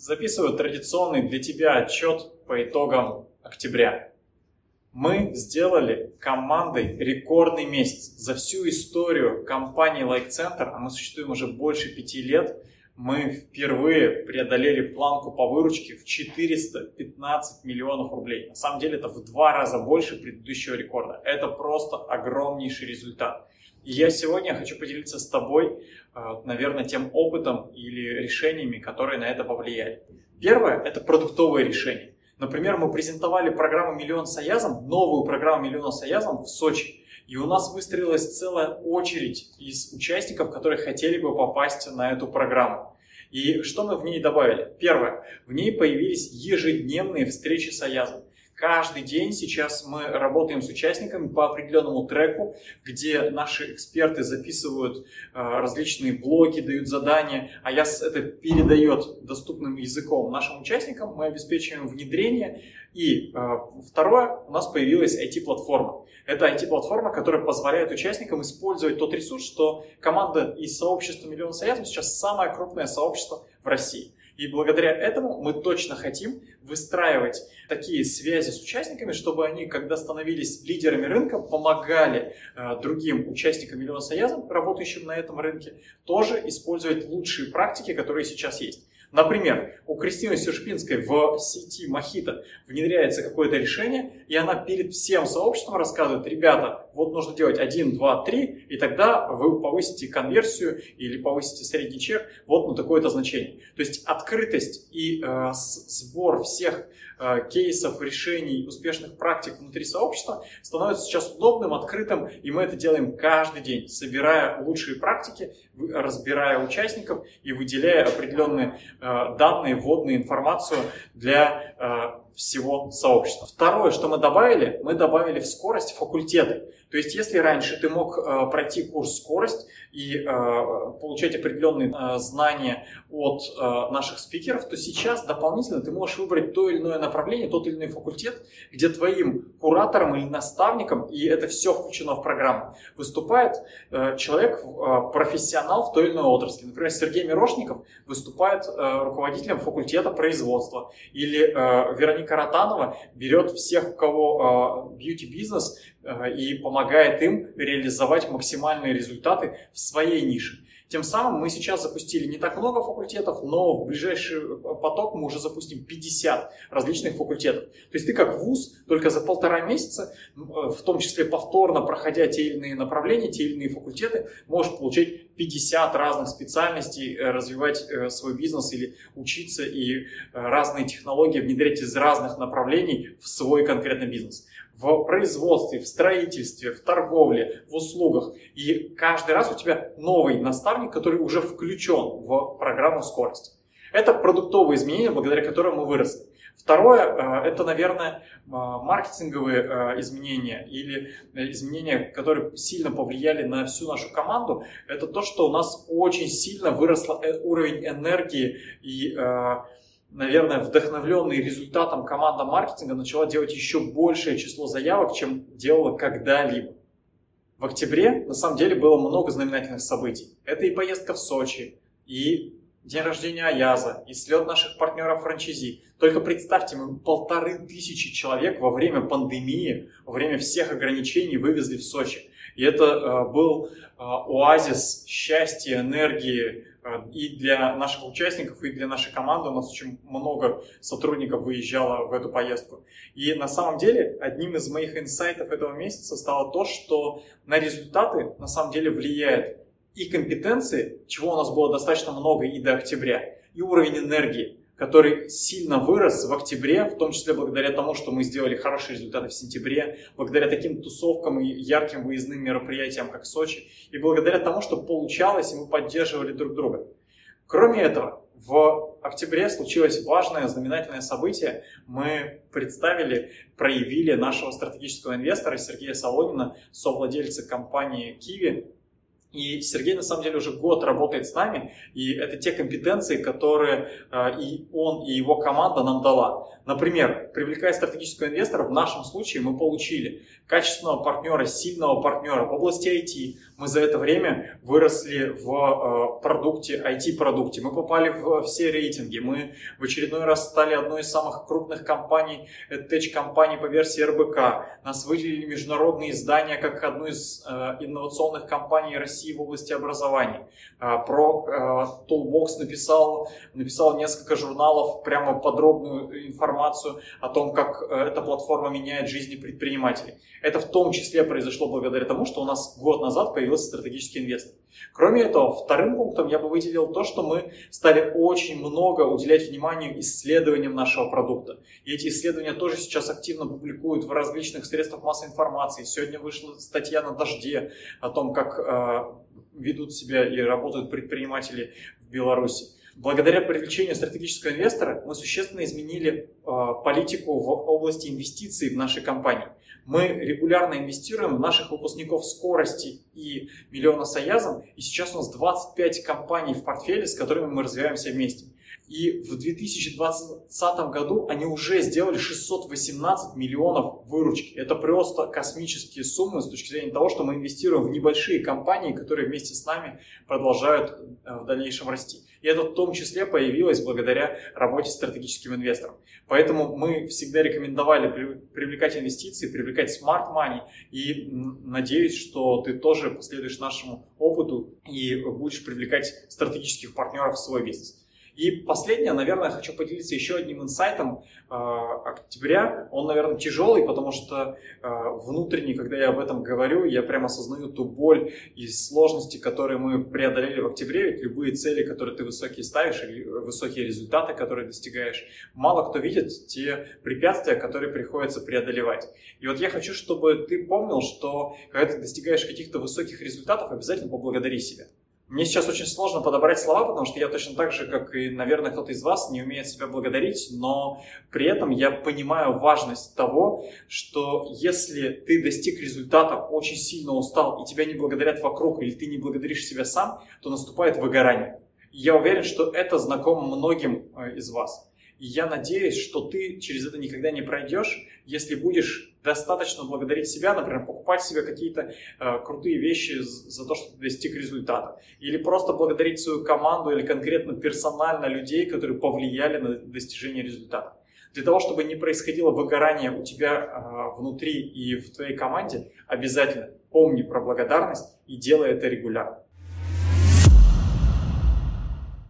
Записываю традиционный для тебя отчет по итогам октября. Мы сделали командой рекордный месяц. За всю историю компании Like Center, а мы существуем уже больше пяти лет, мы впервые преодолели планку по выручке в 415 миллионов рублей. На самом деле это в два раза больше предыдущего рекорда. Это просто огромнейший результат. И я сегодня хочу поделиться с тобой, э, наверное, тем опытом или решениями, которые на это повлияли. Первое – это продуктовые решения. Например, мы презентовали программу «Миллион с Аязом», новую программу «Миллион с Аязом» в Сочи. И у нас выстроилась целая очередь из участников, которые хотели бы попасть на эту программу. И что мы в ней добавили? Первое. В ней появились ежедневные встречи с Аязом. Каждый день сейчас мы работаем с участниками по определенному треку, где наши эксперты записывают э, различные блоки, дают задания, а я это передает доступным языком нашим участникам, мы обеспечиваем внедрение. И э, второе, у нас появилась IT-платформа. Это IT-платформа, которая позволяет участникам использовать тот ресурс, что команда из сообщества «Миллион Советов» сейчас самое крупное сообщество в России. И благодаря этому мы точно хотим выстраивать такие связи с участниками, чтобы они, когда становились лидерами рынка, помогали э, другим участникам Миллиона Союза, работающим на этом рынке, тоже использовать лучшие практики, которые сейчас есть. Например, у Кристины Сершпинской в сети Махита внедряется какое-то решение, и она перед всем сообществом рассказывает, ребята, вот нужно делать 1, 2, 3, и тогда вы повысите конверсию или повысите средний чек вот на такое-то значение. То есть открытость и э, сбор всех э, кейсов, решений, успешных практик внутри сообщества становится сейчас удобным, открытым, и мы это делаем каждый день, собирая лучшие практики, разбирая участников и выделяя определенные данные, вводные информацию для э, всего сообщества. Второе, что мы добавили, мы добавили в скорость факультеты. То есть, если раньше ты мог э, пройти курс скорость и э, получать определенные э, знания от э, наших спикеров, то сейчас дополнительно ты можешь выбрать то или иное направление, тот или иной факультет, где твоим куратором или наставником, и это все включено в программу, выступает э, человек, э, профессионал в той или иной отрасли. Например, Сергей Мирошников выступает э, руководителем факультета производства, или э, Вероника Ротанова берет всех, у кого бьюти-бизнес, э, и помогает им реализовать максимальные результаты в своей нише. Тем самым мы сейчас запустили не так много факультетов, но в ближайший э, поток мы уже запустим 50 различных факультетов. То есть ты как вуз только за полтора месяца, э, в том числе повторно проходя те или иные направления, те или иные факультеты, можешь получить 50 разных специальностей, э, развивать свой бизнес или учиться и разные технологии внедрять из разных направлений в свой конкретный бизнес в производстве, в строительстве, в торговле, в услугах. И каждый раз у тебя новый наставник, который уже включен в программу скорости. Это продуктовые изменения, благодаря которым мы выросли. Второе, э, это, наверное, э, маркетинговые э, изменения или изменения, которые сильно повлияли на всю нашу команду. Это то, что у нас очень сильно выросл уровень энергии и наверное, вдохновленный результатом команда маркетинга начала делать еще большее число заявок, чем делала когда-либо. В октябре, на самом деле, было много знаменательных событий. Это и поездка в Сочи, и день рождения Аяза, и слет наших партнеров франчизи. Только представьте, мы полторы тысячи человек во время пандемии, во время всех ограничений вывезли в Сочи. И это э, был э, оазис счастья, энергии, Э, и для наших участников, и для нашей команды у нас очень много сотрудников выезжало в эту поездку. И на самом деле одним из моих инсайтов этого месяца стало то, что на результаты на самом деле влияет и компетенции, чего у нас было достаточно много и до октября, и уровень энергии который сильно вырос в октябре, в том числе благодаря тому, что мы сделали хорошие результаты в сентябре, благодаря таким тусовкам и ярким выездным мероприятиям, как Сочи, и благодаря тому, что получалось, и мы поддерживали друг друга. Кроме этого, в октябре случилось важное знаменательное событие. Мы представили, проявили нашего стратегического инвестора Сергея Солонина, совладельца компании Kiwi, и Сергей, на самом деле, уже год работает с нами, и это те компетенции, которые э, и он, и его команда нам дала. Например, привлекая стратегического инвестора, в нашем случае мы получили качественного партнера, сильного партнера в области IT. Мы за это время выросли в э, продукте, IT-продукте. Мы попали в все рейтинги. Мы в очередной раз стали одной из самых крупных компаний, tech-компаний по версии РБК. Нас выделили международные издания как одну из э, инновационных компаний России в области образования. Э, про Toolbox написал, написал несколько журналов, прямо подробную информацию о том, как эта платформа меняет жизни предпринимателей. Это в том числе произошло благодаря тому, что у нас год назад появился стратегический инвестор. Кроме этого, вторым пунктом я бы выделил то, что мы стали очень много уделять вниманию исследованиям нашего продукта. И эти исследования тоже сейчас активно публикуют в различных средствах массовой информации. Сегодня вышла статья на «Дожде» о том, как э, ведут себя и работают предприниматели в Беларуси. Благодаря привлечению стратегического инвестора мы существенно изменили э, политику в области инвестиций в нашей компании. Мы регулярно инвестируем в наших выпускников скорости и миллиона соязом, и сейчас у нас 25 компаний в портфеле, с которыми мы развиваемся вместе. И в 2020 году они уже сделали 618 миллионов выручки. Это просто космические суммы с точки зрения того, что мы инвестируем в небольшие компании, которые вместе с нами продолжают э, в дальнейшем расти. И это в том числе появилось благодаря работе с стратегическим инвестором. Поэтому мы всегда рекомендовали привлекать инвестиции, привлекать smart money. И надеюсь, что ты тоже последуешь нашему опыту и будешь привлекать стратегических партнеров в свой бизнес. И последнее, наверное, хочу поделиться еще одним инсайтом э, октября. Он, наверное, тяжелый, потому что э, внутренне, когда я об этом говорю, я прямо осознаю ту боль и сложности, которые мы преодолели в октябре. Ведь любые цели, которые ты высокие ставишь, или высокие результаты, которые достигаешь, мало кто видит те препятствия, которые приходится преодолевать. И вот я хочу, чтобы ты помнил, что когда ты достигаешь каких-то высоких результатов, обязательно поблагодари себя. Мне сейчас очень сложно подобрать слова, потому что я точно так же, как и, наверное, кто-то из вас, не умеет себя благодарить, но при этом я понимаю важность того, что если ты достиг результата, очень сильно устал, и тебя не благодарят вокруг, или ты не благодаришь себя сам, то наступает выгорание. я уверен, что это знакомо многим э, из вас. Я надеюсь, что ты через это никогда не пройдешь, если будешь достаточно благодарить себя, например, покупать себе какие-то э, крутые вещи за то, что достиг результата. Или просто благодарить свою команду или конкретно персонально людей, которые повлияли на достижение результата. Для того, чтобы не происходило выгорание у тебя э, внутри и в твоей команде, обязательно помни про благодарность и делай это регулярно.